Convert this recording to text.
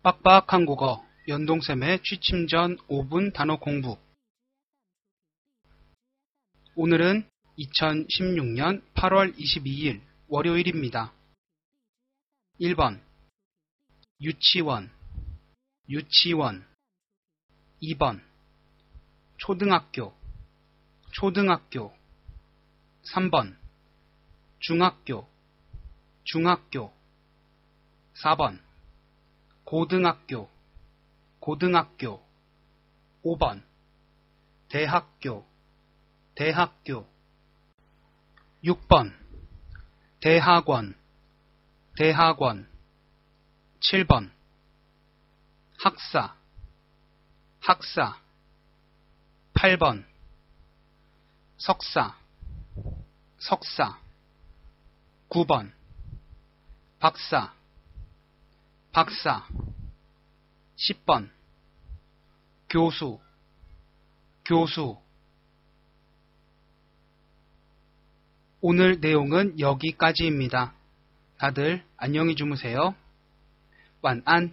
빡빡 한 국어 연동쌤의 취침 전 5분 단어 공부. 오늘은 2016년 8월 22일 월요일입니다. 1번. 유치원. 유치원. 2번. 초등학교. 초등학교. 3번. 중학교. 중학교. 4번 고등학교 고등학교 5번 대학교 대학교 6번 대학원 대학원 7번 학사 학사 8번 석사 석사 9번 박사 박사 10번 교수 교수 오늘 내용은 여기까지입니다. 다들 안녕히 주무세요.晚安。